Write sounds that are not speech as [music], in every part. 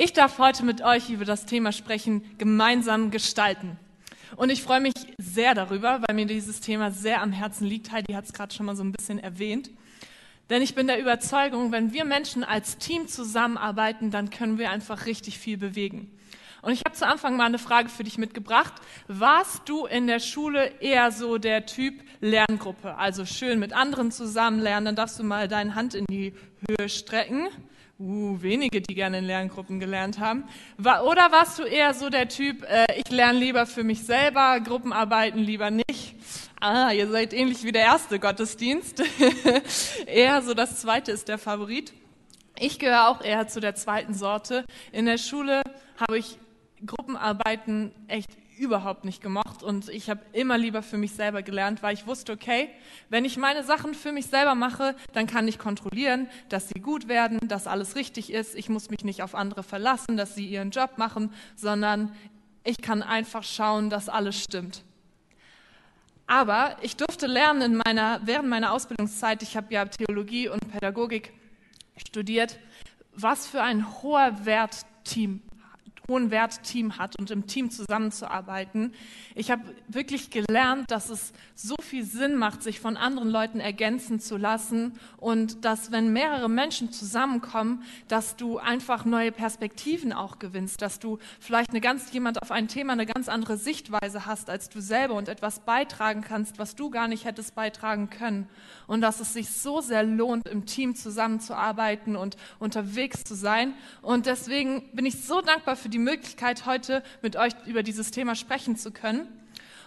Ich darf heute mit euch über das Thema sprechen, gemeinsam gestalten. Und ich freue mich sehr darüber, weil mir dieses Thema sehr am Herzen liegt. Heidi hat es gerade schon mal so ein bisschen erwähnt. Denn ich bin der Überzeugung, wenn wir Menschen als Team zusammenarbeiten, dann können wir einfach richtig viel bewegen. Und ich habe zu Anfang mal eine Frage für dich mitgebracht. Warst du in der Schule eher so der Typ Lerngruppe? Also schön mit anderen zusammen lernen, dann darfst du mal deine Hand in die Höhe strecken. Uh, wenige, die gerne in Lerngruppen gelernt haben. Oder warst du eher so der Typ, äh, ich lerne lieber für mich selber, Gruppenarbeiten lieber nicht? Ah, ihr seid ähnlich wie der erste Gottesdienst. [laughs] eher so das zweite ist der Favorit. Ich gehöre auch eher zu der zweiten Sorte. In der Schule habe ich Gruppenarbeiten echt überhaupt nicht gemocht und ich habe immer lieber für mich selber gelernt, weil ich wusste, okay, wenn ich meine Sachen für mich selber mache, dann kann ich kontrollieren, dass sie gut werden, dass alles richtig ist. Ich muss mich nicht auf andere verlassen, dass sie ihren Job machen, sondern ich kann einfach schauen, dass alles stimmt. Aber ich durfte lernen in meiner, während meiner Ausbildungszeit, ich habe ja Theologie und Pädagogik studiert, was für ein hoher Wert Team hohen Wert Team hat und im Team zusammenzuarbeiten. Ich habe wirklich gelernt, dass es so viel Sinn macht, sich von anderen Leuten ergänzen zu lassen und dass, wenn mehrere Menschen zusammenkommen, dass du einfach neue Perspektiven auch gewinnst, dass du vielleicht eine ganz, jemand auf ein Thema eine ganz andere Sichtweise hast als du selber und etwas beitragen kannst, was du gar nicht hättest beitragen können. Und dass es sich so sehr lohnt, im Team zusammenzuarbeiten und unterwegs zu sein. Und deswegen bin ich so dankbar für die die Möglichkeit, heute mit euch über dieses Thema sprechen zu können.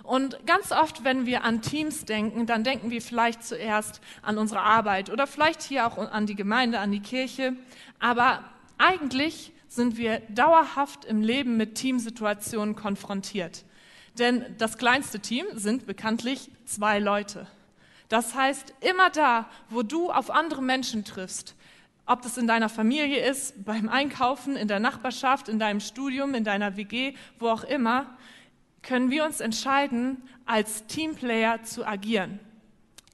Und ganz oft, wenn wir an Teams denken, dann denken wir vielleicht zuerst an unsere Arbeit oder vielleicht hier auch an die Gemeinde, an die Kirche. Aber eigentlich sind wir dauerhaft im Leben mit Teamsituationen konfrontiert. Denn das kleinste Team sind bekanntlich zwei Leute. Das heißt, immer da, wo du auf andere Menschen triffst, ob das in deiner Familie ist, beim Einkaufen, in der Nachbarschaft, in deinem Studium, in deiner WG, wo auch immer, können wir uns entscheiden, als Teamplayer zu agieren.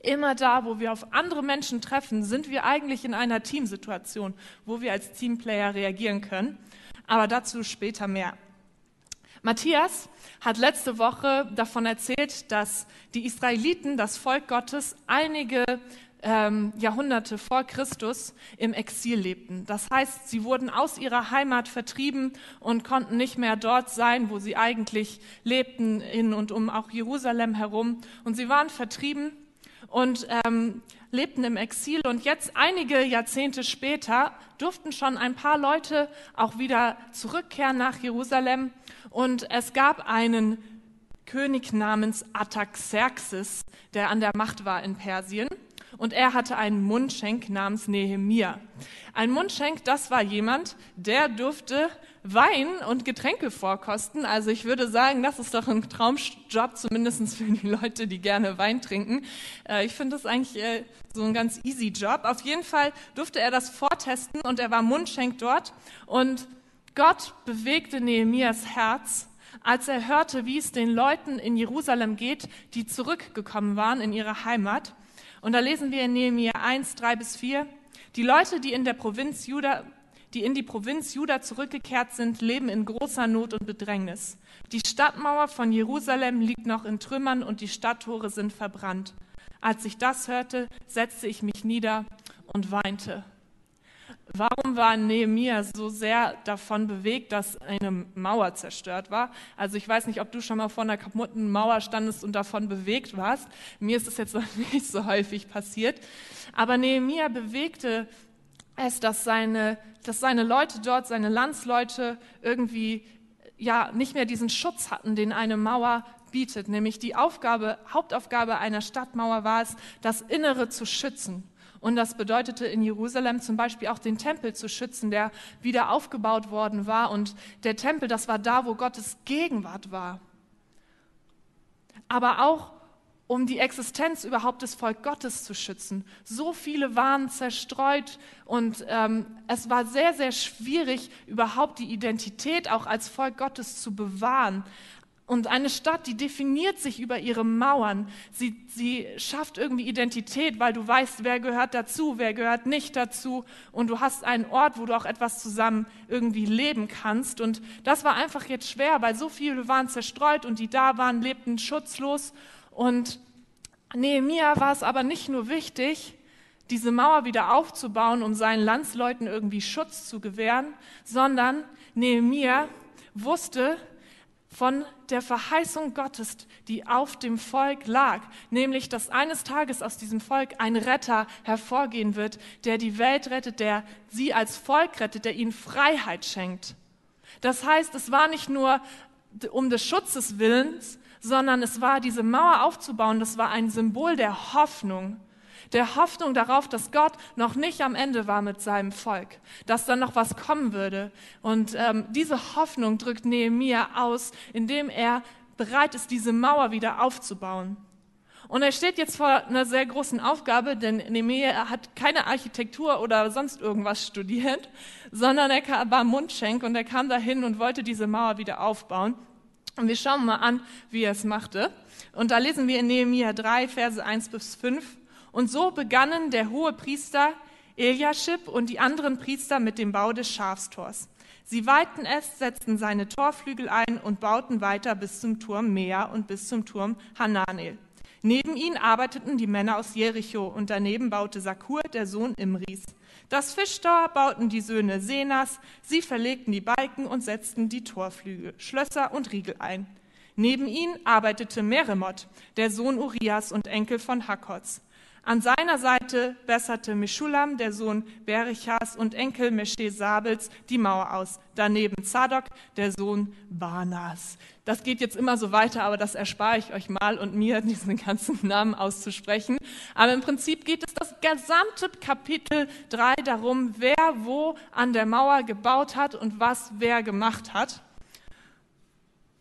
Immer da, wo wir auf andere Menschen treffen, sind wir eigentlich in einer Teamsituation, wo wir als Teamplayer reagieren können. Aber dazu später mehr. Matthias hat letzte Woche davon erzählt, dass die Israeliten, das Volk Gottes, einige ähm, Jahrhunderte vor Christus im Exil lebten. Das heißt, sie wurden aus ihrer Heimat vertrieben und konnten nicht mehr dort sein, wo sie eigentlich lebten, in und um auch Jerusalem herum. Und sie waren vertrieben und ähm, lebten im Exil. Und jetzt, einige Jahrzehnte später, durften schon ein paar Leute auch wieder zurückkehren nach Jerusalem. Und es gab einen König namens Artaxerxes, der an der Macht war in Persien und er hatte einen Mundschenk namens Nehemia. Ein Mundschenk, das war jemand, der durfte Wein und Getränke vorkosten. Also ich würde sagen, das ist doch ein Traumjob, zumindest für die Leute, die gerne Wein trinken. Äh, ich finde das eigentlich äh, so ein ganz easy Job. Auf jeden Fall durfte er das vortesten und er war Mundschenk dort. Und Gott bewegte Nehemias Herz als er hörte, wie es den Leuten in Jerusalem geht, die zurückgekommen waren in ihre Heimat. Und da lesen wir in Nehemiah 1, 3 bis 4, die Leute, die in der Provinz Juda, die in die Provinz Juda zurückgekehrt sind, leben in großer Not und Bedrängnis. Die Stadtmauer von Jerusalem liegt noch in Trümmern und die Stadttore sind verbrannt. Als ich das hörte, setzte ich mich nieder und weinte. Warum war Nehemiah so sehr davon bewegt, dass eine Mauer zerstört war? Also ich weiß nicht, ob du schon mal vor einer kaputten Mauer standest und davon bewegt warst. Mir ist es jetzt noch [laughs] nicht so häufig passiert. Aber Nehemiah bewegte es, dass seine, dass seine Leute dort, seine Landsleute irgendwie ja nicht mehr diesen Schutz hatten, den eine Mauer bietet. Nämlich die Aufgabe, Hauptaufgabe einer Stadtmauer war es, das Innere zu schützen. Und das bedeutete in Jerusalem zum Beispiel auch den Tempel zu schützen, der wieder aufgebaut worden war. Und der Tempel, das war da, wo Gottes Gegenwart war. Aber auch um die Existenz überhaupt des Volk Gottes zu schützen. So viele waren zerstreut und ähm, es war sehr, sehr schwierig, überhaupt die Identität auch als Volk Gottes zu bewahren. Und eine Stadt, die definiert sich über ihre Mauern. Sie, sie schafft irgendwie Identität, weil du weißt, wer gehört dazu, wer gehört nicht dazu. Und du hast einen Ort, wo du auch etwas zusammen irgendwie leben kannst. Und das war einfach jetzt schwer, weil so viele waren zerstreut und die da waren, lebten schutzlos. Und Nehemia war es aber nicht nur wichtig, diese Mauer wieder aufzubauen, um seinen Landsleuten irgendwie Schutz zu gewähren, sondern Nehemia wusste, von der Verheißung Gottes, die auf dem Volk lag, nämlich dass eines Tages aus diesem Volk ein Retter hervorgehen wird, der die Welt rettet, der sie als Volk rettet, der ihnen Freiheit schenkt. Das heißt, es war nicht nur um des Schutzes willens, sondern es war diese Mauer aufzubauen, das war ein Symbol der Hoffnung der Hoffnung darauf, dass Gott noch nicht am Ende war mit seinem Volk, dass dann noch was kommen würde. Und ähm, diese Hoffnung drückt Nehemia aus, indem er bereit ist, diese Mauer wieder aufzubauen. Und er steht jetzt vor einer sehr großen Aufgabe, denn Nehemia hat keine Architektur oder sonst irgendwas studiert, sondern er war Mundschenk und er kam dahin und wollte diese Mauer wieder aufbauen. Und wir schauen mal an, wie er es machte. Und da lesen wir in Nehemia 3, Verse 1 bis 5. Und so begannen der hohe Priester Eliaschib und die anderen Priester mit dem Bau des Schafstors. Sie weihten es, setzten seine Torflügel ein und bauten weiter bis zum Turm Mea und bis zum Turm Hananel. Neben ihnen arbeiteten die Männer aus Jericho und daneben baute Sakur, der Sohn Imris. Das Fischtor bauten die Söhne Senas, sie verlegten die Balken und setzten die Torflügel, Schlösser und Riegel ein. Neben ihnen arbeitete Meremot, der Sohn Urias und Enkel von Hakots. An seiner Seite besserte Meschulam, der Sohn Berichas und Enkel Mesche Sabels, die Mauer aus. Daneben Zadok, der Sohn Banas. Das geht jetzt immer so weiter, aber das erspare ich euch mal und mir, [laughs] diesen ganzen Namen auszusprechen. Aber im Prinzip geht es das gesamte Kapitel 3 darum, wer wo an der Mauer gebaut hat und was wer gemacht hat.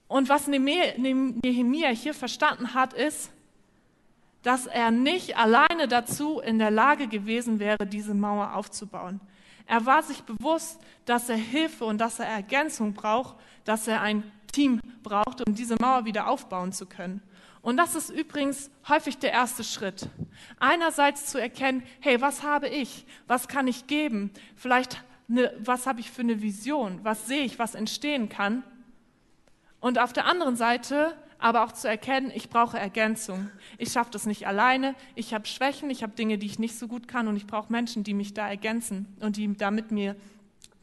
Und was Nehemiah hier verstanden hat, ist, dass er nicht alleine dazu in der Lage gewesen wäre, diese Mauer aufzubauen. Er war sich bewusst, dass er Hilfe und dass er Ergänzung braucht, dass er ein Team braucht, um diese Mauer wieder aufbauen zu können. Und das ist übrigens häufig der erste Schritt. Einerseits zu erkennen, hey, was habe ich? Was kann ich geben? Vielleicht, eine, was habe ich für eine Vision? Was sehe ich, was entstehen kann? Und auf der anderen Seite aber auch zu erkennen, ich brauche Ergänzung. Ich schaffe das nicht alleine. Ich habe Schwächen, ich habe Dinge, die ich nicht so gut kann und ich brauche Menschen, die mich da ergänzen und die da mit mir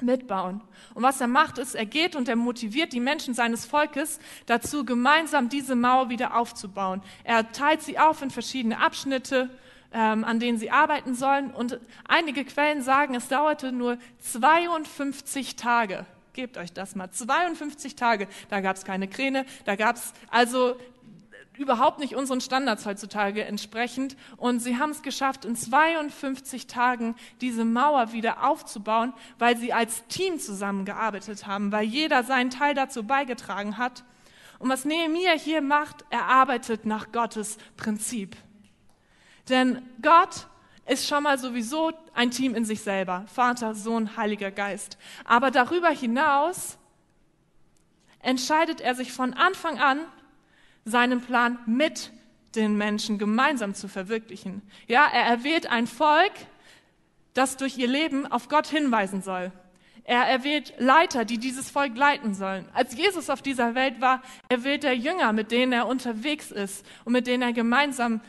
mitbauen. Und was er macht, ist, er geht und er motiviert die Menschen seines Volkes dazu, gemeinsam diese Mauer wieder aufzubauen. Er teilt sie auf in verschiedene Abschnitte, ähm, an denen sie arbeiten sollen. Und einige Quellen sagen, es dauerte nur 52 Tage Gebt euch das mal. 52 Tage, da gab es keine Kräne, da gab es also überhaupt nicht unseren Standards heutzutage entsprechend. Und sie haben es geschafft, in 52 Tagen diese Mauer wieder aufzubauen, weil sie als Team zusammengearbeitet haben, weil jeder seinen Teil dazu beigetragen hat. Und was Nehemiah hier macht, er arbeitet nach Gottes Prinzip. Denn Gott ist schon mal sowieso ein Team in sich selber. Vater, Sohn, Heiliger Geist. Aber darüber hinaus entscheidet er sich von Anfang an, seinen Plan mit den Menschen gemeinsam zu verwirklichen. Ja, er erwählt ein Volk, das durch ihr Leben auf Gott hinweisen soll. Er erwählt Leiter, die dieses Volk leiten sollen. Als Jesus auf dieser Welt war, erwählt er Jünger, mit denen er unterwegs ist und mit denen er gemeinsam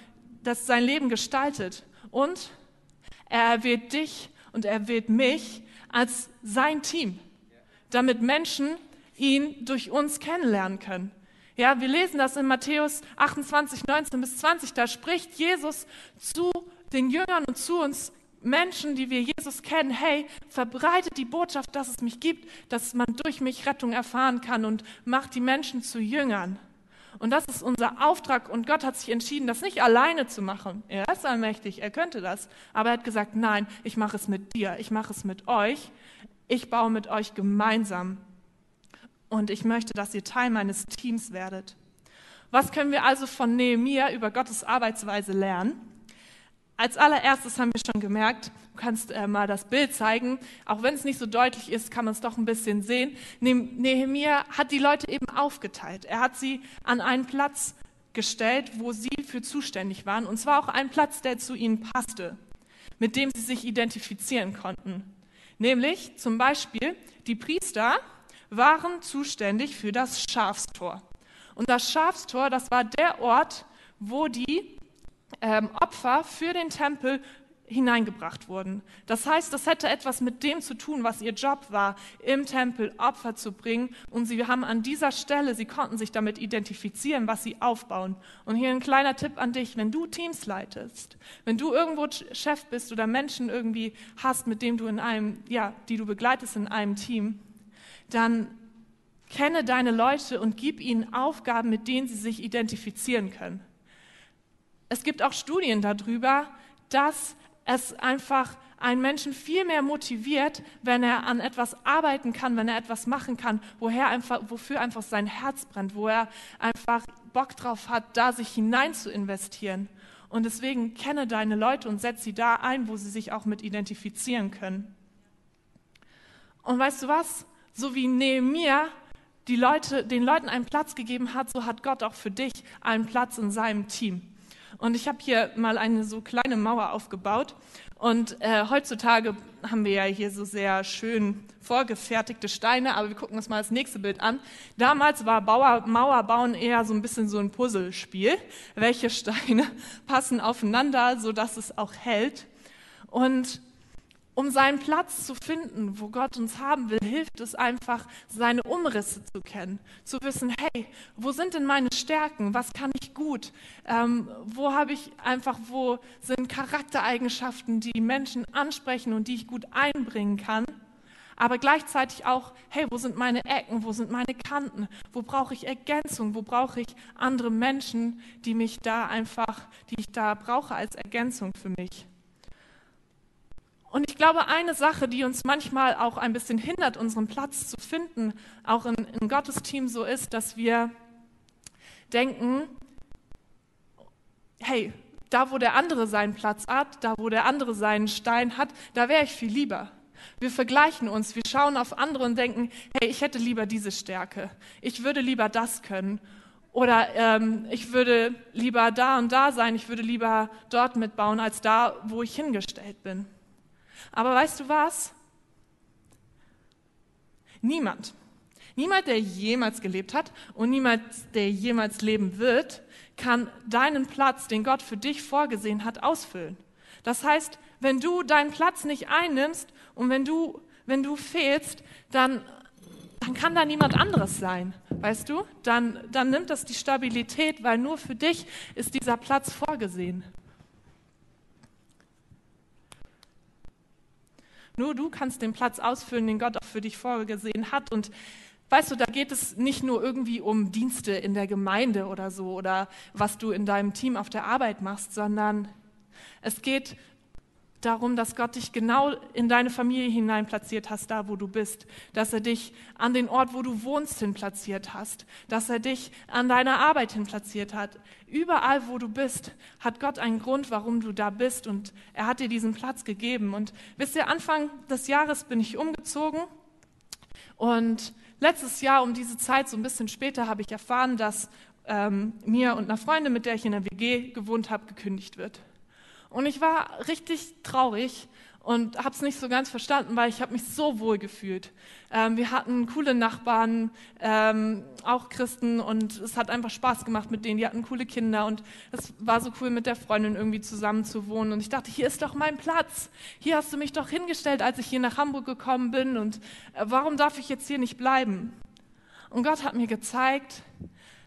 das sein Leben gestaltet. Und er erwählt dich und er wählt mich als sein Team, damit Menschen ihn durch uns kennenlernen können. Ja, wir lesen das in Matthäus 28, 19 bis 20. Da spricht Jesus zu den Jüngern und zu uns Menschen, die wir Jesus kennen, hey, verbreitet die Botschaft, dass es mich gibt, dass man durch mich Rettung erfahren kann und macht die Menschen zu Jüngern. Und das ist unser Auftrag. Und Gott hat sich entschieden, das nicht alleine zu machen. Er ist allmächtig, er könnte das. Aber er hat gesagt, nein, ich mache es mit dir, ich mache es mit euch. Ich baue mit euch gemeinsam. Und ich möchte, dass ihr Teil meines Teams werdet. Was können wir also von Nehemia über Gottes Arbeitsweise lernen? Als allererstes haben wir schon gemerkt, du kannst äh, mal das Bild zeigen, auch wenn es nicht so deutlich ist, kann man es doch ein bisschen sehen. Nehemiah hat die Leute eben aufgeteilt. Er hat sie an einen Platz gestellt, wo sie für zuständig waren, und zwar auch einen Platz, der zu ihnen passte, mit dem sie sich identifizieren konnten. Nämlich zum Beispiel die Priester waren zuständig für das Schafstor. Und das Schafstor, das war der Ort, wo die ähm, Opfer für den Tempel hineingebracht wurden. Das heißt, das hätte etwas mit dem zu tun, was ihr Job war, im Tempel Opfer zu bringen. Und sie haben an dieser Stelle, sie konnten sich damit identifizieren, was sie aufbauen. Und hier ein kleiner Tipp an dich, wenn du Teams leitest, wenn du irgendwo Chef bist oder Menschen irgendwie hast, mit dem du in einem, ja, die du begleitest in einem Team, dann kenne deine Leute und gib ihnen Aufgaben, mit denen sie sich identifizieren können. Es gibt auch Studien darüber, dass es einfach einen Menschen viel mehr motiviert, wenn er an etwas arbeiten kann, wenn er etwas machen kann, woher einfach, wofür einfach sein Herz brennt, wo er einfach Bock drauf hat, da sich hinein zu investieren. Und deswegen kenne deine Leute und setze sie da ein, wo sie sich auch mit identifizieren können. Und weißt du was? So wie Nehemiah die Leute, den Leuten einen Platz gegeben hat, so hat Gott auch für dich einen Platz in seinem Team. Und ich habe hier mal eine so kleine Mauer aufgebaut. Und äh, heutzutage haben wir ja hier so sehr schön vorgefertigte Steine, aber wir gucken uns mal das nächste Bild an. Damals war Bauer, Mauerbauen eher so ein bisschen so ein Puzzlespiel. Welche Steine [laughs] passen aufeinander, sodass es auch hält? Und um seinen Platz zu finden, wo Gott uns haben will, hilft es einfach, seine Umrisse zu kennen, zu wissen, hey, wo sind denn meine Stärken, was kann ich gut, ähm, wo habe ich einfach, wo sind Charaktereigenschaften, die Menschen ansprechen und die ich gut einbringen kann, aber gleichzeitig auch, hey, wo sind meine Ecken, wo sind meine Kanten, wo brauche ich Ergänzung, wo brauche ich andere Menschen, die mich da einfach, die ich da brauche als Ergänzung für mich. Und ich glaube, eine Sache, die uns manchmal auch ein bisschen hindert, unseren Platz zu finden, auch in, in Gottes Team so ist, dass wir denken, hey, da wo der andere seinen Platz hat, da wo der andere seinen Stein hat, da wäre ich viel lieber. Wir vergleichen uns, wir schauen auf andere und denken, hey, ich hätte lieber diese Stärke, ich würde lieber das können. Oder ähm, ich würde lieber da und da sein, ich würde lieber dort mitbauen, als da, wo ich hingestellt bin. Aber weißt du was? Niemand, niemand, der jemals gelebt hat und niemand, der jemals leben wird, kann deinen Platz, den Gott für dich vorgesehen hat, ausfüllen. Das heißt, wenn du deinen Platz nicht einnimmst und wenn du, wenn du fehlst, dann, dann kann da niemand anderes sein, weißt du? Dann, dann nimmt das die Stabilität, weil nur für dich ist dieser Platz vorgesehen. Nur du kannst den Platz ausfüllen, den Gott auch für dich vorgesehen hat. Und weißt du, da geht es nicht nur irgendwie um Dienste in der Gemeinde oder so oder was du in deinem Team auf der Arbeit machst, sondern es geht darum, dass Gott dich genau in deine Familie hinein platziert hast, da wo du bist, dass er dich an den Ort, wo du wohnst, hin platziert hast, dass er dich an deiner Arbeit hin platziert hat. Überall, wo du bist, hat Gott einen Grund, warum du da bist und er hat dir diesen Platz gegeben. Und wisst ihr, Anfang des Jahres bin ich umgezogen und letztes Jahr um diese Zeit, so ein bisschen später, habe ich erfahren, dass ähm, mir und einer Freundin, mit der ich in der WG gewohnt habe, gekündigt wird. Und ich war richtig traurig und habe es nicht so ganz verstanden, weil ich habe mich so wohl gefühlt. Ähm, wir hatten coole Nachbarn, ähm, auch Christen, und es hat einfach Spaß gemacht mit denen. Die hatten coole Kinder und es war so cool, mit der Freundin irgendwie zusammen zu wohnen. Und ich dachte, hier ist doch mein Platz. Hier hast du mich doch hingestellt, als ich hier nach Hamburg gekommen bin. Und äh, warum darf ich jetzt hier nicht bleiben? Und Gott hat mir gezeigt,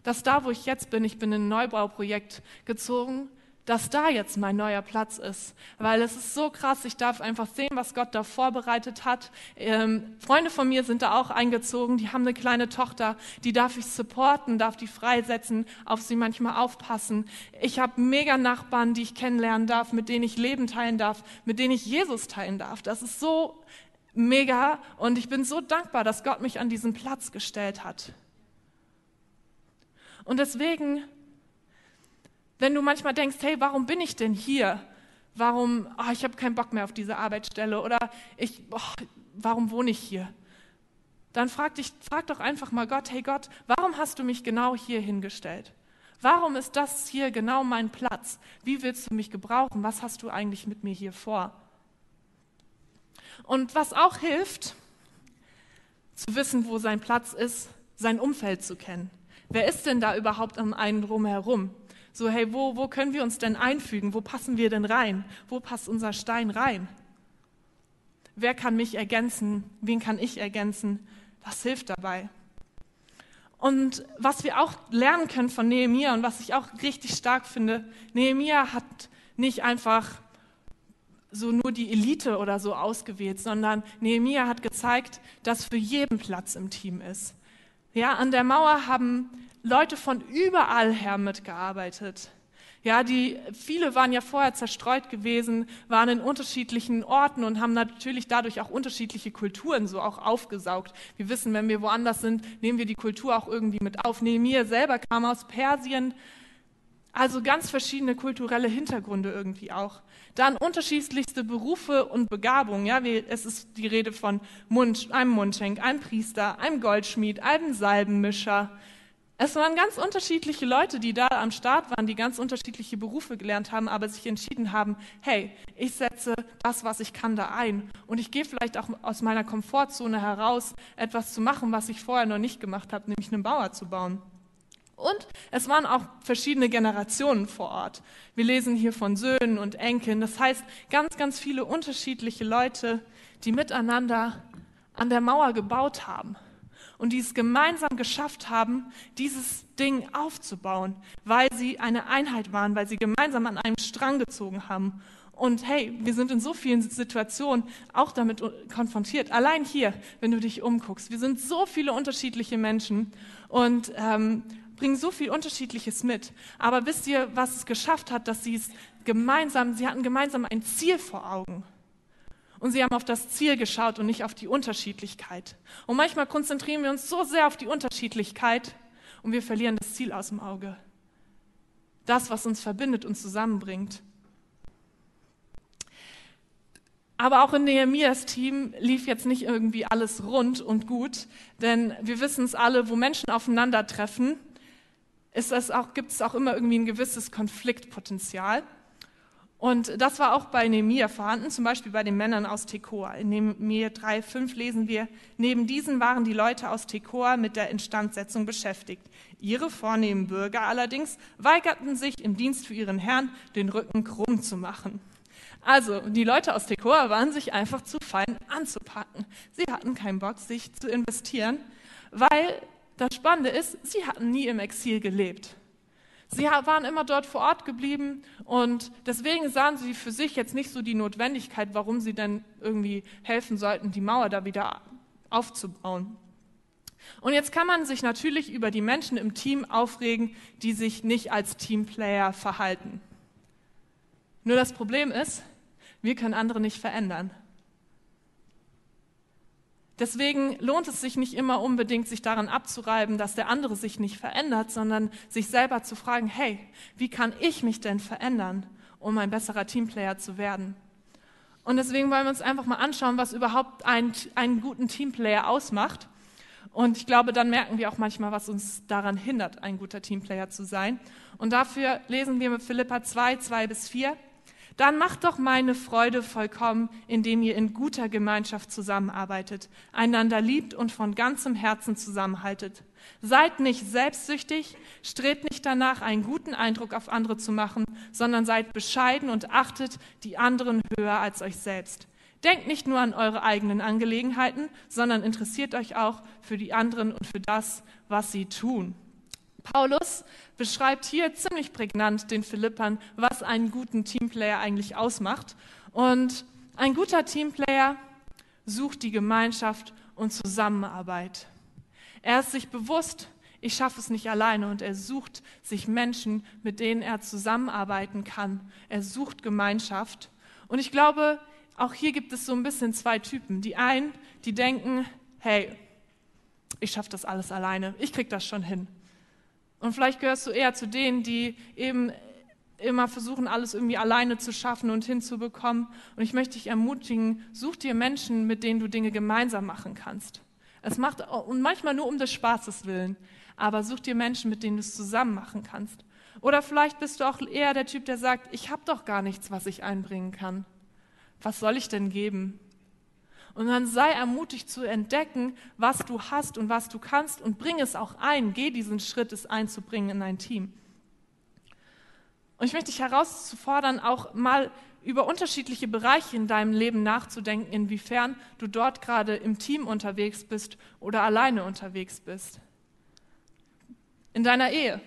dass da, wo ich jetzt bin, ich bin in ein Neubauprojekt gezogen, dass da jetzt mein neuer Platz ist. Weil es ist so krass, ich darf einfach sehen, was Gott da vorbereitet hat. Ähm, Freunde von mir sind da auch eingezogen, die haben eine kleine Tochter, die darf ich supporten, darf die freisetzen, auf sie manchmal aufpassen. Ich habe mega Nachbarn, die ich kennenlernen darf, mit denen ich Leben teilen darf, mit denen ich Jesus teilen darf. Das ist so mega und ich bin so dankbar, dass Gott mich an diesen Platz gestellt hat. Und deswegen wenn du manchmal denkst, hey, warum bin ich denn hier? warum, oh, ich habe keinen Bock mehr auf diese Arbeitsstelle oder ich, oh, warum wohne ich hier? Dann frag, dich, frag doch einfach mal Gott, hey Gott, warum hast du mich genau hier hingestellt? Warum ist das hier genau mein Platz? Wie willst du mich gebrauchen? Was hast du eigentlich mit mir hier vor? Und was auch hilft, zu wissen, wo sein Platz ist, sein Umfeld zu kennen. Wer ist denn da überhaupt um einen drumherum? So, hey, wo, wo können wir uns denn einfügen? Wo passen wir denn rein? Wo passt unser Stein rein? Wer kann mich ergänzen? Wen kann ich ergänzen? Das hilft dabei. Und was wir auch lernen können von Nehemia und was ich auch richtig stark finde, Nehemia hat nicht einfach so nur die Elite oder so ausgewählt, sondern Nehemia hat gezeigt, dass für jeden Platz im Team ist. Ja, an der Mauer haben Leute von überall her mitgearbeitet. Ja, die, viele waren ja vorher zerstreut gewesen, waren in unterschiedlichen Orten und haben natürlich dadurch auch unterschiedliche Kulturen so auch aufgesaugt. Wir wissen, wenn wir woanders sind, nehmen wir die Kultur auch irgendwie mit auf. Nehemiah selber kam aus Persien, also ganz verschiedene kulturelle Hintergründe irgendwie auch. Dann unterschiedlichste Berufe und Begabungen. Ja, es ist die Rede von Mund, einem Mundschenk, einem Priester, einem Goldschmied, einem Salbenmischer. Es waren ganz unterschiedliche Leute, die da am Start waren, die ganz unterschiedliche Berufe gelernt haben, aber sich entschieden haben, hey, ich setze das, was ich kann, da ein. Und ich gehe vielleicht auch aus meiner Komfortzone heraus, etwas zu machen, was ich vorher noch nicht gemacht habe, nämlich einen Bauer zu bauen. Und es waren auch verschiedene Generationen vor Ort. Wir lesen hier von Söhnen und Enkeln. Das heißt, ganz, ganz viele unterschiedliche Leute, die miteinander an der Mauer gebaut haben und die es gemeinsam geschafft haben, dieses Ding aufzubauen, weil sie eine Einheit waren, weil sie gemeinsam an einem Strang gezogen haben. Und hey, wir sind in so vielen Situationen auch damit konfrontiert. Allein hier, wenn du dich umguckst, wir sind so viele unterschiedliche Menschen und ähm, bringen so viel Unterschiedliches mit. Aber wisst ihr, was es geschafft hat, dass sie es gemeinsam, sie hatten gemeinsam ein Ziel vor Augen. Und sie haben auf das Ziel geschaut und nicht auf die Unterschiedlichkeit. Und manchmal konzentrieren wir uns so sehr auf die Unterschiedlichkeit und wir verlieren das Ziel aus dem Auge. Das, was uns verbindet und zusammenbringt. Aber auch in Nehemias Team lief jetzt nicht irgendwie alles rund und gut, denn wir wissen es alle, wo Menschen aufeinandertreffen, ist es auch, gibt es auch immer irgendwie ein gewisses Konfliktpotenzial. Und das war auch bei Nehemiah vorhanden, zum Beispiel bei den Männern aus Tekoa. In Nehemiah 3,5 lesen wir, neben diesen waren die Leute aus Tekoa mit der Instandsetzung beschäftigt. Ihre vornehmen Bürger allerdings weigerten sich, im Dienst für ihren Herrn den Rücken krumm zu machen. Also, die Leute aus Tekoa waren sich einfach zu fein anzupacken. Sie hatten keinen Bock, sich zu investieren, weil das Spannende ist, sie hatten nie im Exil gelebt. Sie waren immer dort vor Ort geblieben und deswegen sahen sie für sich jetzt nicht so die Notwendigkeit, warum sie denn irgendwie helfen sollten, die Mauer da wieder aufzubauen. Und jetzt kann man sich natürlich über die Menschen im Team aufregen, die sich nicht als Teamplayer verhalten. Nur das Problem ist, wir können andere nicht verändern. Deswegen lohnt es sich nicht immer unbedingt, sich daran abzureiben, dass der andere sich nicht verändert, sondern sich selber zu fragen, hey, wie kann ich mich denn verändern, um ein besserer Teamplayer zu werden? Und deswegen wollen wir uns einfach mal anschauen, was überhaupt einen, einen guten Teamplayer ausmacht. Und ich glaube, dann merken wir auch manchmal, was uns daran hindert, ein guter Teamplayer zu sein. Und dafür lesen wir mit Philippa 2, 2 bis 4 dann macht doch meine Freude vollkommen, indem ihr in guter Gemeinschaft zusammenarbeitet, einander liebt und von ganzem Herzen zusammenhaltet. Seid nicht selbstsüchtig, strebt nicht danach, einen guten Eindruck auf andere zu machen, sondern seid bescheiden und achtet die anderen höher als euch selbst. Denkt nicht nur an eure eigenen Angelegenheiten, sondern interessiert euch auch für die anderen und für das, was sie tun. Paulus beschreibt hier ziemlich prägnant den Philippern, was einen guten Teamplayer eigentlich ausmacht. Und ein guter Teamplayer sucht die Gemeinschaft und Zusammenarbeit. Er ist sich bewusst, ich schaffe es nicht alleine und er sucht sich Menschen, mit denen er zusammenarbeiten kann. Er sucht Gemeinschaft. Und ich glaube, auch hier gibt es so ein bisschen zwei Typen. Die einen, die denken, hey, ich schaffe das alles alleine, ich kriege das schon hin. Und vielleicht gehörst du eher zu denen, die eben immer versuchen, alles irgendwie alleine zu schaffen und hinzubekommen. Und ich möchte dich ermutigen, such dir Menschen, mit denen du Dinge gemeinsam machen kannst. Es macht, und manchmal nur um des Spaßes willen, aber such dir Menschen, mit denen du es zusammen machen kannst. Oder vielleicht bist du auch eher der Typ, der sagt, ich habe doch gar nichts, was ich einbringen kann. Was soll ich denn geben? Und dann sei ermutigt zu entdecken, was du hast und was du kannst und bring es auch ein. Geh diesen Schritt, es einzubringen in ein Team. Und ich möchte dich herauszufordern, auch mal über unterschiedliche Bereiche in deinem Leben nachzudenken, inwiefern du dort gerade im Team unterwegs bist oder alleine unterwegs bist. In deiner Ehe,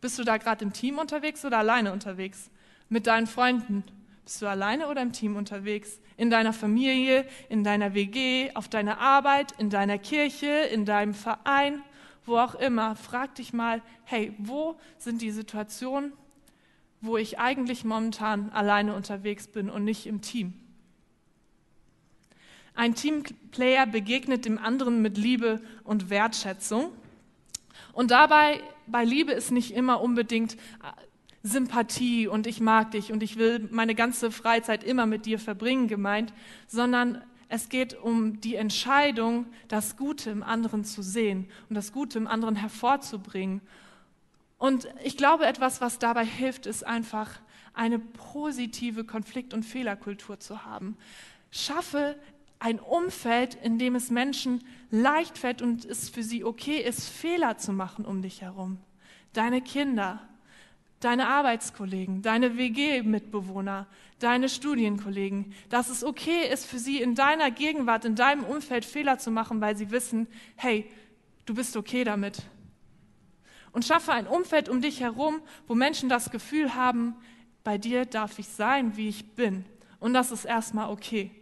bist du da gerade im Team unterwegs oder alleine unterwegs? Mit deinen Freunden, bist du alleine oder im Team unterwegs? In deiner Familie, in deiner WG, auf deiner Arbeit, in deiner Kirche, in deinem Verein, wo auch immer. Frag dich mal, hey, wo sind die Situationen, wo ich eigentlich momentan alleine unterwegs bin und nicht im Team. Ein Teamplayer begegnet dem anderen mit Liebe und Wertschätzung. Und dabei, bei Liebe ist nicht immer unbedingt Sympathie und ich mag dich und ich will meine ganze Freizeit immer mit dir verbringen gemeint, sondern es geht um die Entscheidung, das Gute im anderen zu sehen und das Gute im anderen hervorzubringen und ich glaube, etwas, was dabei hilft, ist einfach eine positive Konflikt- und Fehlerkultur zu haben. Schaffe ein Umfeld, in dem es Menschen leicht fällt und es für sie okay ist, Fehler zu machen um dich herum. Deine Kinder, deine Arbeitskollegen, deine WG-Mitbewohner, deine Studienkollegen, dass es okay ist für sie in deiner Gegenwart, in deinem Umfeld Fehler zu machen, weil sie wissen, hey, du bist okay damit und schaffe ein Umfeld um dich herum, wo Menschen das Gefühl haben, bei dir darf ich sein, wie ich bin. Und das ist erstmal okay.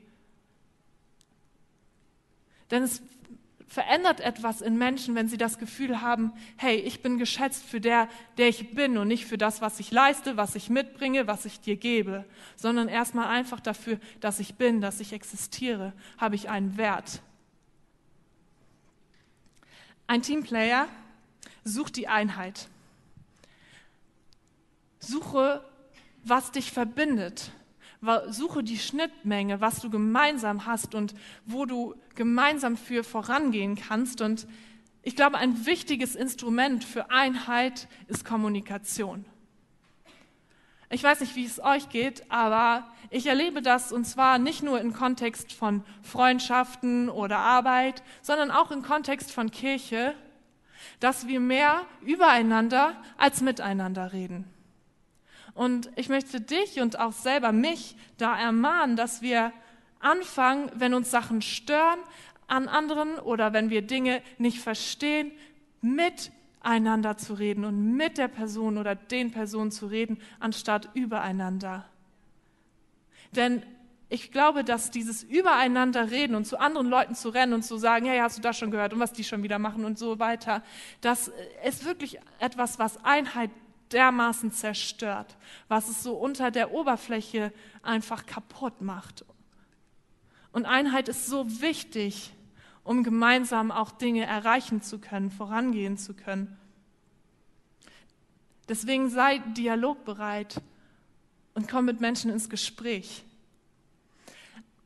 Denn es verändert etwas in Menschen, wenn sie das Gefühl haben, hey, ich bin geschätzt für der, der ich bin und nicht für das, was ich leiste, was ich mitbringe, was ich dir gebe, sondern erstmal einfach dafür, dass ich bin, dass ich existiere, habe ich einen Wert. Ein Teamplayer Such die Einheit. Suche, was dich verbindet. Suche die Schnittmenge, was du gemeinsam hast und wo du gemeinsam für vorangehen kannst. Und ich glaube, ein wichtiges Instrument für Einheit ist Kommunikation. Ich weiß nicht, wie es euch geht, aber ich erlebe das und zwar nicht nur im Kontext von Freundschaften oder Arbeit, sondern auch im Kontext von Kirche dass wir mehr übereinander als miteinander reden. Und ich möchte dich und auch selber mich da ermahnen, dass wir anfangen, wenn uns Sachen stören an anderen oder wenn wir Dinge nicht verstehen, miteinander zu reden und mit der Person oder den Personen zu reden, anstatt übereinander. Denn ich glaube, dass dieses Übereinander reden und zu anderen Leuten zu rennen und zu sagen, hey, hast du das schon gehört und was die schon wieder machen und so weiter, das ist wirklich etwas, was Einheit dermaßen zerstört, was es so unter der Oberfläche einfach kaputt macht. Und Einheit ist so wichtig, um gemeinsam auch Dinge erreichen zu können, vorangehen zu können. Deswegen sei dialogbereit und komm mit Menschen ins Gespräch.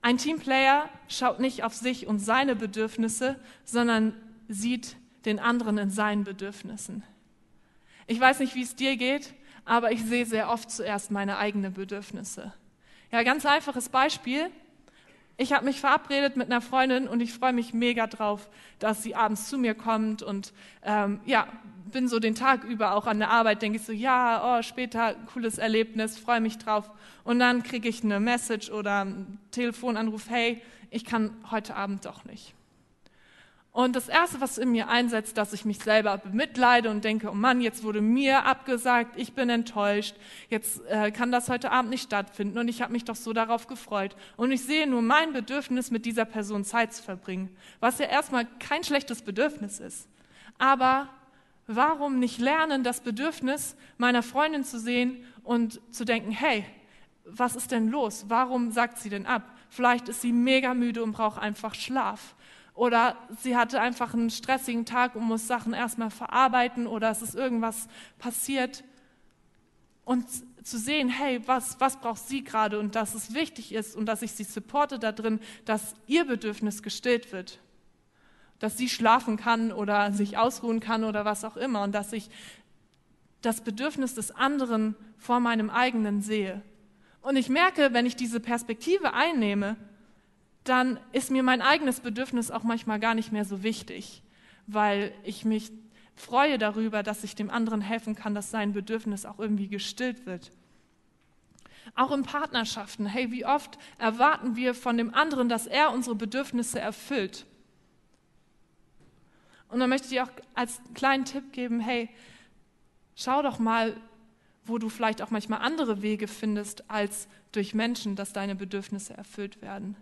Ein Teamplayer schaut nicht auf sich und seine Bedürfnisse, sondern sieht den anderen in seinen Bedürfnissen. Ich weiß nicht, wie es dir geht, aber ich sehe sehr oft zuerst meine eigenen Bedürfnisse. Ja, ganz einfaches Beispiel. Ich habe mich verabredet mit einer Freundin und ich freue mich mega drauf, dass sie abends zu mir kommt und ähm, ja, bin so den Tag über auch an der Arbeit, denke ich so, ja, oh, später cooles Erlebnis, freue mich drauf. Und dann kriege ich eine Message oder einen Telefonanruf, hey, ich kann heute Abend doch nicht. Und das Erste, was in mir einsetzt, dass ich mich selber bemitleide und denke, oh Mann, jetzt wurde mir abgesagt, ich bin enttäuscht, jetzt äh, kann das heute Abend nicht stattfinden und ich habe mich doch so darauf gefreut. Und ich sehe nur mein Bedürfnis, mit dieser Person Zeit zu verbringen, was ja erstmal kein schlechtes Bedürfnis ist. Aber warum nicht lernen, das Bedürfnis meiner Freundin zu sehen und zu denken, hey, was ist denn los? Warum sagt sie denn ab? Vielleicht ist sie mega müde und braucht einfach Schlaf. Oder sie hatte einfach einen stressigen Tag und muss Sachen erstmal verarbeiten oder es ist irgendwas passiert. und zu sehen, hey, was, was braucht sie gerade und dass es wichtig ist und dass ich sie supporte da drin, dass ihr Bedürfnis gestillt wird. Dass sie schlafen kann oder sich ausruhen kann oder was auch immer und dass ich das Bedürfnis des anderen vor meinem eigenen sehe. Und ich merke, wenn ich diese Perspektive einnehme, dann ist mir mein eigenes Bedürfnis auch manchmal gar nicht mehr so wichtig, weil ich mich freue darüber, dass ich dem anderen helfen kann, dass sein Bedürfnis auch irgendwie gestillt wird. Auch in Partnerschaften, hey, wie oft erwarten wir von dem anderen, dass er unsere Bedürfnisse erfüllt? Und dann möchte ich auch als kleinen Tipp geben, hey, schau doch mal, wo du vielleicht auch manchmal andere Wege findest als durch Menschen, dass deine Bedürfnisse erfüllt werden.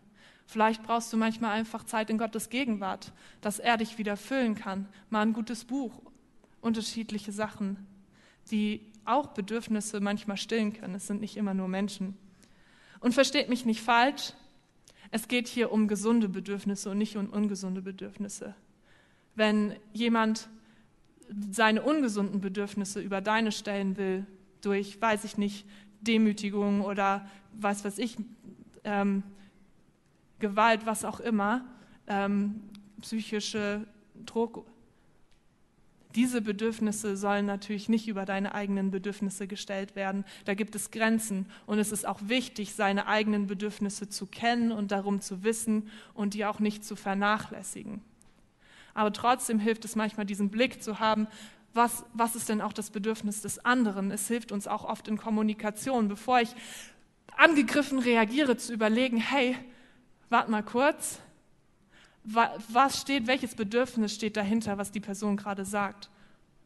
Vielleicht brauchst du manchmal einfach Zeit in Gottes Gegenwart, dass er dich wieder füllen kann. Mal ein gutes Buch, unterschiedliche Sachen, die auch Bedürfnisse manchmal stillen können. Es sind nicht immer nur Menschen. Und versteht mich nicht falsch, es geht hier um gesunde Bedürfnisse und nicht um ungesunde Bedürfnisse. Wenn jemand seine ungesunden Bedürfnisse über deine stellen will, durch, weiß ich nicht, Demütigung oder was weiß ich, ähm, Gewalt, was auch immer, ähm, psychische Druck. Diese Bedürfnisse sollen natürlich nicht über deine eigenen Bedürfnisse gestellt werden. Da gibt es Grenzen und es ist auch wichtig, seine eigenen Bedürfnisse zu kennen und darum zu wissen und die auch nicht zu vernachlässigen. Aber trotzdem hilft es manchmal, diesen Blick zu haben, was, was ist denn auch das Bedürfnis des anderen? Es hilft uns auch oft in Kommunikation, bevor ich angegriffen reagiere, zu überlegen, hey, warte mal kurz, was steht, welches Bedürfnis steht dahinter, was die Person gerade sagt?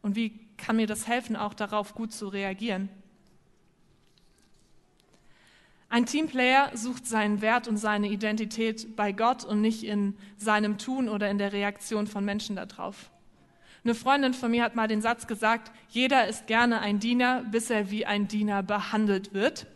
Und wie kann mir das helfen, auch darauf gut zu reagieren? Ein Teamplayer sucht seinen Wert und seine Identität bei Gott und nicht in seinem Tun oder in der Reaktion von Menschen darauf. Eine Freundin von mir hat mal den Satz gesagt, jeder ist gerne ein Diener, bis er wie ein Diener behandelt wird.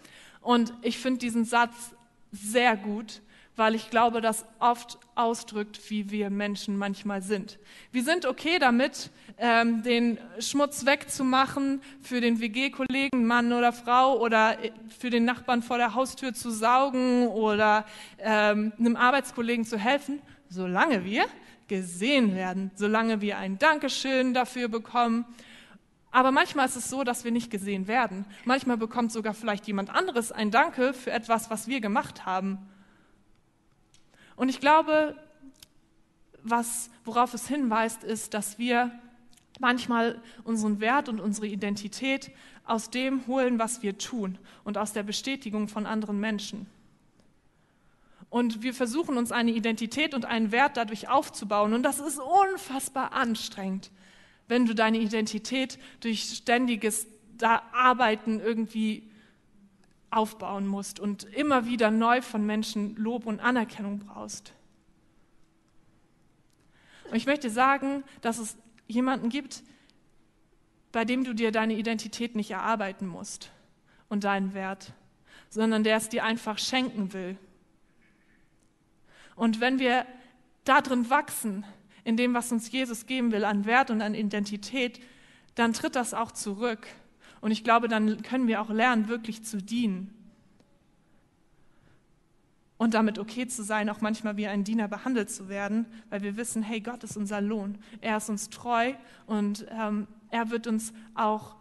Und ich finde diesen Satz sehr gut, weil ich glaube, dass oft ausdrückt, wie wir Menschen manchmal sind. Wir sind okay damit, ähm, den Schmutz wegzumachen, für den WG-Kollegen, Mann oder Frau, oder äh, für den Nachbarn vor der Haustür zu saugen oder ähm, einem Arbeitskollegen zu helfen, solange wir gesehen werden, solange wir ein Dankeschön dafür bekommen. Aber manchmal ist es so, dass wir nicht gesehen werden. Manchmal bekommt sogar vielleicht jemand anderes ein Danke für etwas, was wir gemacht haben. Und ich glaube, was, worauf es hinweist, ist, dass wir manchmal unseren Wert und unsere Identität aus dem holen, was wir tun und aus der Bestätigung von anderen Menschen. Und wir versuchen uns eine Identität und einen Wert dadurch aufzubauen. Und das ist unfassbar anstrengend, wenn du deine Identität durch ständiges Arbeiten irgendwie aufbauen musst und immer wieder neu von Menschen Lob und Anerkennung brauchst. Und ich möchte sagen, dass es jemanden gibt, bei dem du dir deine Identität nicht erarbeiten musst und deinen Wert, sondern der es dir einfach schenken will. Und wenn wir darin wachsen, in dem, was uns Jesus geben will, an Wert und an Identität, dann tritt das auch zurück. Und ich glaube, dann können wir auch lernen, wirklich zu dienen. Und damit okay zu sein, auch manchmal wie ein Diener behandelt zu werden, weil wir wissen, hey, Gott ist unser Lohn. Er ist uns treu und ähm, er wird uns auch,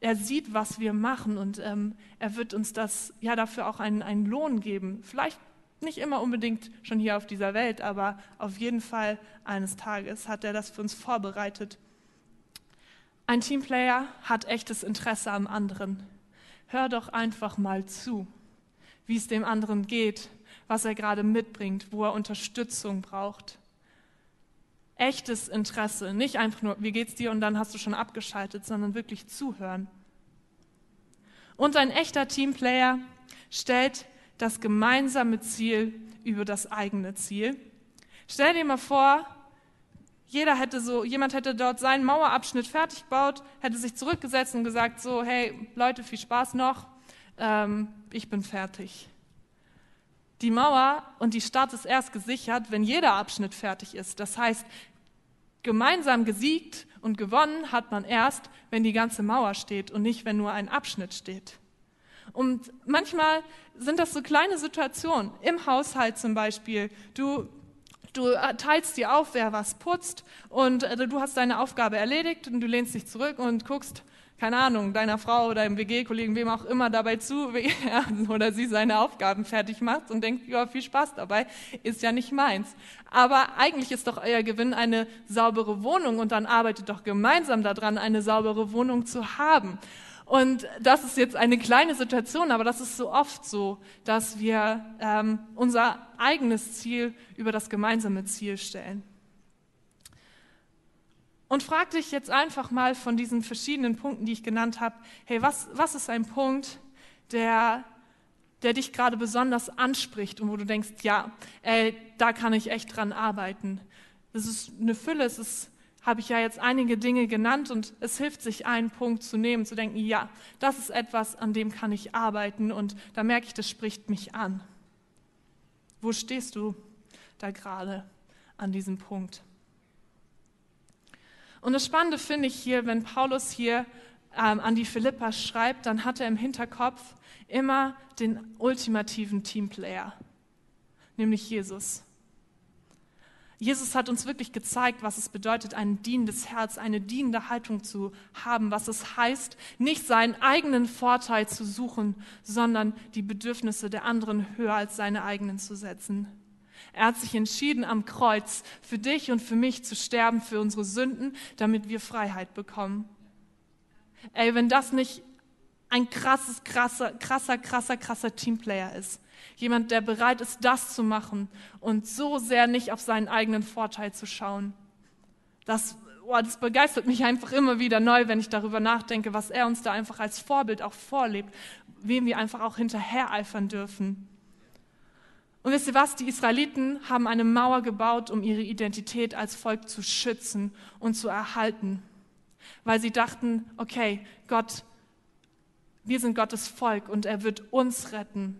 er sieht, was wir machen und ähm, er wird uns das, ja, dafür auch einen, einen Lohn geben. Vielleicht nicht immer unbedingt schon hier auf dieser Welt, aber auf jeden Fall eines Tages hat er das für uns vorbereitet. Ein Teamplayer hat echtes Interesse am anderen. Hör doch einfach mal zu, wie es dem anderen geht, was er gerade mitbringt, wo er Unterstützung braucht. Echtes Interesse, nicht einfach nur, wie geht's dir und dann hast du schon abgeschaltet, sondern wirklich zuhören. Und ein echter Teamplayer stellt das gemeinsame Ziel über das eigene Ziel. Stell dir mal vor, jeder hätte so, jemand hätte dort seinen Mauerabschnitt fertig gebaut, hätte sich zurückgesetzt und gesagt, so, hey Leute, viel Spaß noch, ähm, ich bin fertig. Die Mauer und die Stadt ist erst gesichert, wenn jeder Abschnitt fertig ist. Das heißt, gemeinsam gesiegt Und gewonnen hat man erst, wenn die ganze Mauer steht und nicht, wenn nur ein Abschnitt steht. Und manchmal sind das so kleine Situationen, im Haushalt zum Beispiel. Du, du teilst dir auf, wer was putzt und äh, du hast deine Aufgabe erledigt und du lehnst dich zurück und guckst, keine Ahnung, deiner Frau oder dem WG-Kollegen, wem auch immer dabei zu, [laughs] wie er oder sie seine Aufgaben fertig macht und denkt, ja, viel Spaß dabei, ist ja nicht meins. Aber eigentlich ist doch euer Gewinn eine saubere Wohnung und dann arbeitet doch gemeinsam daran, eine saubere Wohnung zu haben. Und das ist jetzt eine kleine Situation, aber das ist so oft so, dass wir ähm, unser eigenes Ziel über das gemeinsame Ziel stellen. Und frag dich jetzt einfach mal von diesen verschiedenen Punkten, die ich genannt habe, hey, was, was ist ein Punkt, der, der dich gerade besonders anspricht und wo du denkst, ja, ey, da kann ich echt dran arbeiten. Das ist eine Fülle, es ist, habe ich ja jetzt einige Dinge genannt und es hilft sich, einen Punkt zu nehmen, zu denken, ja, das ist etwas, an dem kann ich arbeiten und da merke ich, das spricht mich an. Wo stehst du da gerade an diesem Punkt? Und das Spannende finde ich hier, wenn Paulus hier ähm, an die Philippa schreibt, dann hat er im Hinterkopf immer den ultimativen Teamplayer, nämlich Jesus. Jesus hat uns wirklich gezeigt, was es bedeutet, ein dienendes Herz, eine dienende Haltung zu haben, was es heißt, nicht seinen eigenen Vorteil zu suchen, sondern die Bedürfnisse der anderen höher als seine eigenen zu setzen. Er hat sich entschieden, am Kreuz für dich und für mich zu sterben, für unsere Sünden, damit wir Freiheit bekommen. Ey, wenn das nicht ein krasses, krasser, krasser, krasser, krasser Teamplayer ist. Jemand, der bereit ist, das zu machen und so sehr nicht auf seinen eigenen Vorteil zu schauen. Das, oh, das begeistert mich einfach immer wieder neu, wenn ich darüber nachdenke, was er uns da einfach als Vorbild auch vorlebt, wem wir einfach auch hinterhereifern dürfen. Und wisst ihr was? Die Israeliten haben eine Mauer gebaut, um ihre Identität als Volk zu schützen und zu erhalten. Weil sie dachten, okay, Gott, wir sind Gottes Volk und er wird uns retten.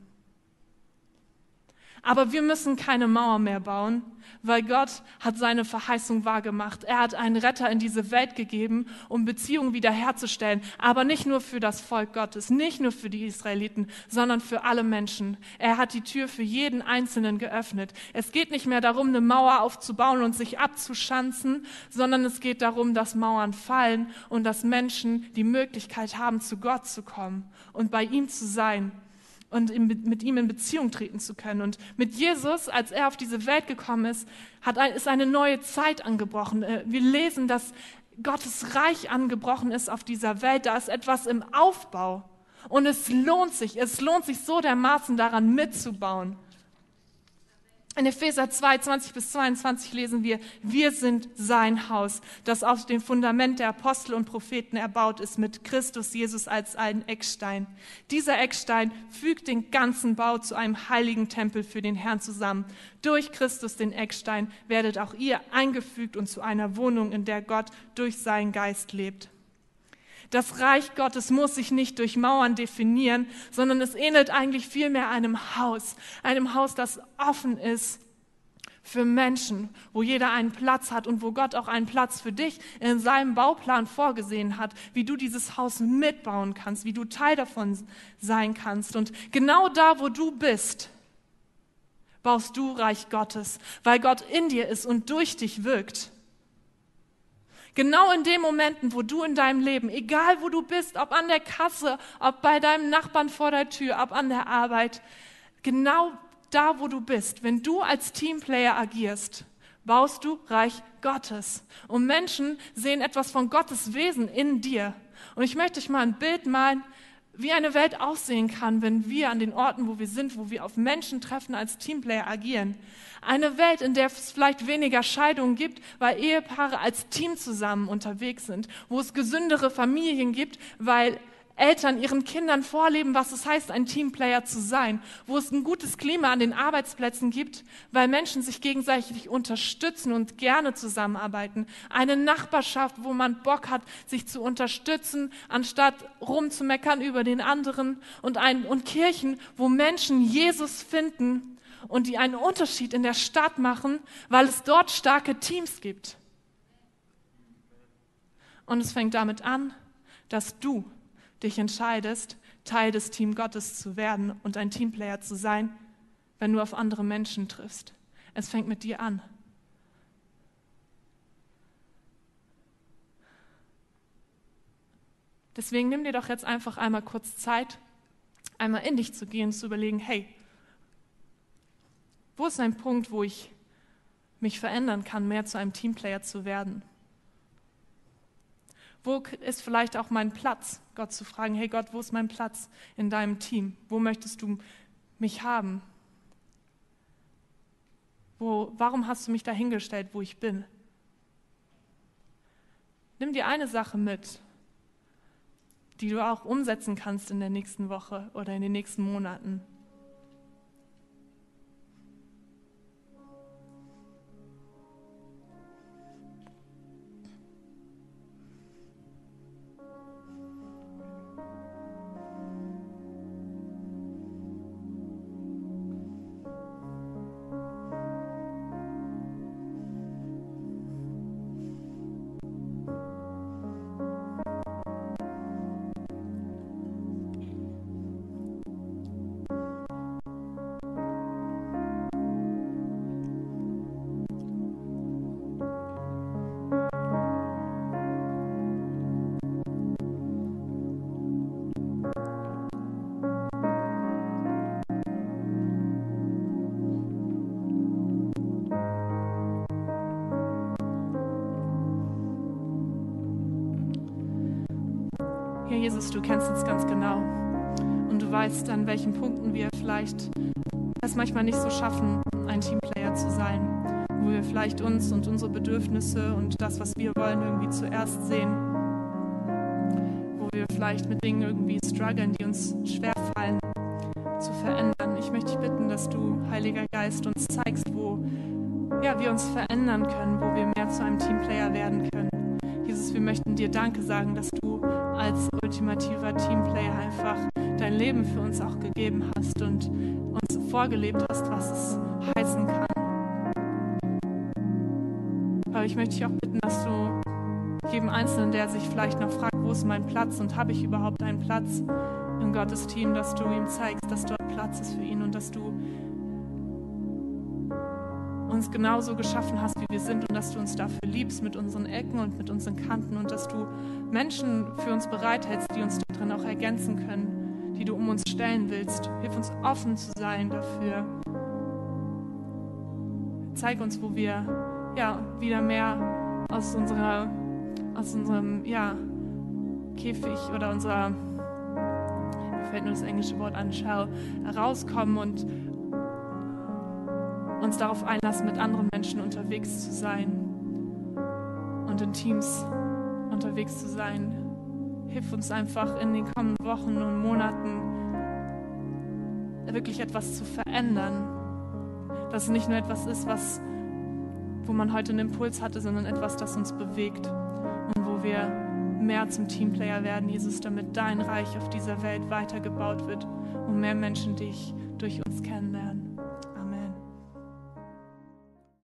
Aber wir müssen keine Mauer mehr bauen, weil Gott hat seine Verheißung wahrgemacht. Er hat einen Retter in diese Welt gegeben, um Beziehungen wiederherzustellen. Aber nicht nur für das Volk Gottes, nicht nur für die Israeliten, sondern für alle Menschen. Er hat die Tür für jeden Einzelnen geöffnet. Es geht nicht mehr darum, eine Mauer aufzubauen und sich abzuschanzen, sondern es geht darum, dass Mauern fallen und dass Menschen die Möglichkeit haben, zu Gott zu kommen und bei ihm zu sein und mit ihm in Beziehung treten zu können. Und mit Jesus, als er auf diese Welt gekommen ist, hat, ist eine neue Zeit angebrochen. Äh, wir lesen, dass Gottes Reich angebrochen ist auf dieser Welt. Da ist etwas im Aufbau. Und es lohnt sich, es lohnt sich so dermaßen daran mitzubauen. In Epheser 2, 20 bis 22 lesen wir, wir sind sein Haus, das auf dem Fundament der Apostel und Propheten erbaut ist, mit Christus Jesus als einen Eckstein. Dieser Eckstein fügt den ganzen Bau zu einem heiligen Tempel für den Herrn zusammen. Durch Christus, den Eckstein, werdet auch ihr eingefügt und zu einer Wohnung, in der Gott durch seinen Geist lebt. Das Reich Gottes muss sich nicht durch Mauern definieren, sondern es ähnelt eigentlich vielmehr einem Haus, einem Haus, das offen ist für Menschen, wo jeder einen Platz hat und wo Gott auch einen Platz für dich in seinem Bauplan vorgesehen hat, wie du dieses Haus mitbauen kannst, wie du Teil davon sein kannst. Und genau da, wo du bist, baust du Reich Gottes, weil Gott in dir ist und durch dich wirkt. Genau in den Momenten, wo du in deinem Leben, egal wo du bist, ob an der Kasse, ob bei deinem Nachbarn vor der Tür, ob an der Arbeit, genau da, wo du bist, wenn du als Teamplayer agierst, baust du Reich Gottes. Und Menschen sehen etwas von Gottes Wesen in dir. Und ich möchte euch mal ein Bild malen, wie eine Welt aussehen kann, wenn wir an den Orten, wo wir sind, wo wir auf Menschen treffen, als Teamplayer agieren. Eine Welt, in der es vielleicht weniger Scheidungen gibt, weil Ehepaare als Team zusammen unterwegs sind, wo es gesündere Familien gibt, weil Eltern ihren Kindern vorleben, was es heißt, ein Teamplayer zu sein, wo es ein gutes Klima an den Arbeitsplätzen gibt, weil Menschen sich gegenseitig unterstützen und gerne zusammenarbeiten. Eine Nachbarschaft, wo man Bock hat, sich zu unterstützen, anstatt rumzumeckern über den anderen und, ein, und Kirchen, wo Menschen Jesus finden und die einen Unterschied in der Stadt machen, weil es dort starke Teams gibt. Und es fängt damit an, dass du dich entscheidest, Teil des Team Gottes zu werden und ein Teamplayer zu sein, wenn du auf andere Menschen triffst. Es fängt mit dir an. Deswegen nimm dir doch jetzt einfach einmal kurz Zeit, einmal in dich zu gehen, zu überlegen, hey, wo ist ein Punkt, wo ich mich verändern kann, mehr zu einem Teamplayer zu werden? Wo ist vielleicht auch mein Platz, Gott zu fragen, hey Gott, wo ist mein Platz in deinem Team? Wo möchtest du mich haben? Wo, warum hast du mich dahingestellt, wo ich bin? Nimm dir eine Sache mit, die du auch umsetzen kannst in der nächsten Woche oder in den nächsten Monaten. Du kennst uns ganz genau. Und du weißt, an welchen Punkten wir vielleicht es manchmal nicht so schaffen, ein Teamplayer zu sein. Wo wir vielleicht uns und unsere Bedürfnisse und das, was wir wollen, irgendwie zuerst sehen. Wo wir vielleicht mit Dingen irgendwie strugglen, die uns schwerfallen zu verändern. Ich möchte dich bitten, dass du, Heiliger Geist, uns zeigst, wo ja, wir uns verändern können, wo wir mehr zu einem Teamplayer werden können. Jesus, wir möchten dir Danke sagen, dass du als ultimativer Teamplayer einfach dein Leben für uns auch gegeben hast und uns vorgelebt hast, was es heißen kann. Aber ich möchte dich auch bitten, dass du jedem Einzelnen, der sich vielleicht noch fragt, wo ist mein Platz und habe ich überhaupt einen Platz in Gottes Team, dass du ihm zeigst, dass dort Platz ist für ihn und dass du uns genauso geschaffen hast, wie wir sind und dass du uns dafür liebst mit unseren Ecken und mit unseren Kanten und dass du Menschen für uns bereithältst, die uns darin auch ergänzen können, die du um uns stellen willst. Hilf uns offen zu sein dafür. Zeig uns, wo wir ja wieder mehr aus unserer aus unserem ja, Käfig oder unserer mir fällt nur das englische Wort an, Shell, herauskommen und uns darauf einlassen, mit anderen Menschen unterwegs zu sein und in Teams unterwegs zu sein. Hilf uns einfach in den kommenden Wochen und Monaten wirklich etwas zu verändern. Dass es nicht nur etwas ist, was, wo man heute einen Impuls hatte, sondern etwas, das uns bewegt und wo wir mehr zum Teamplayer werden, Jesus, damit dein Reich auf dieser Welt weitergebaut wird und mehr Menschen dich durch uns kennenlernen.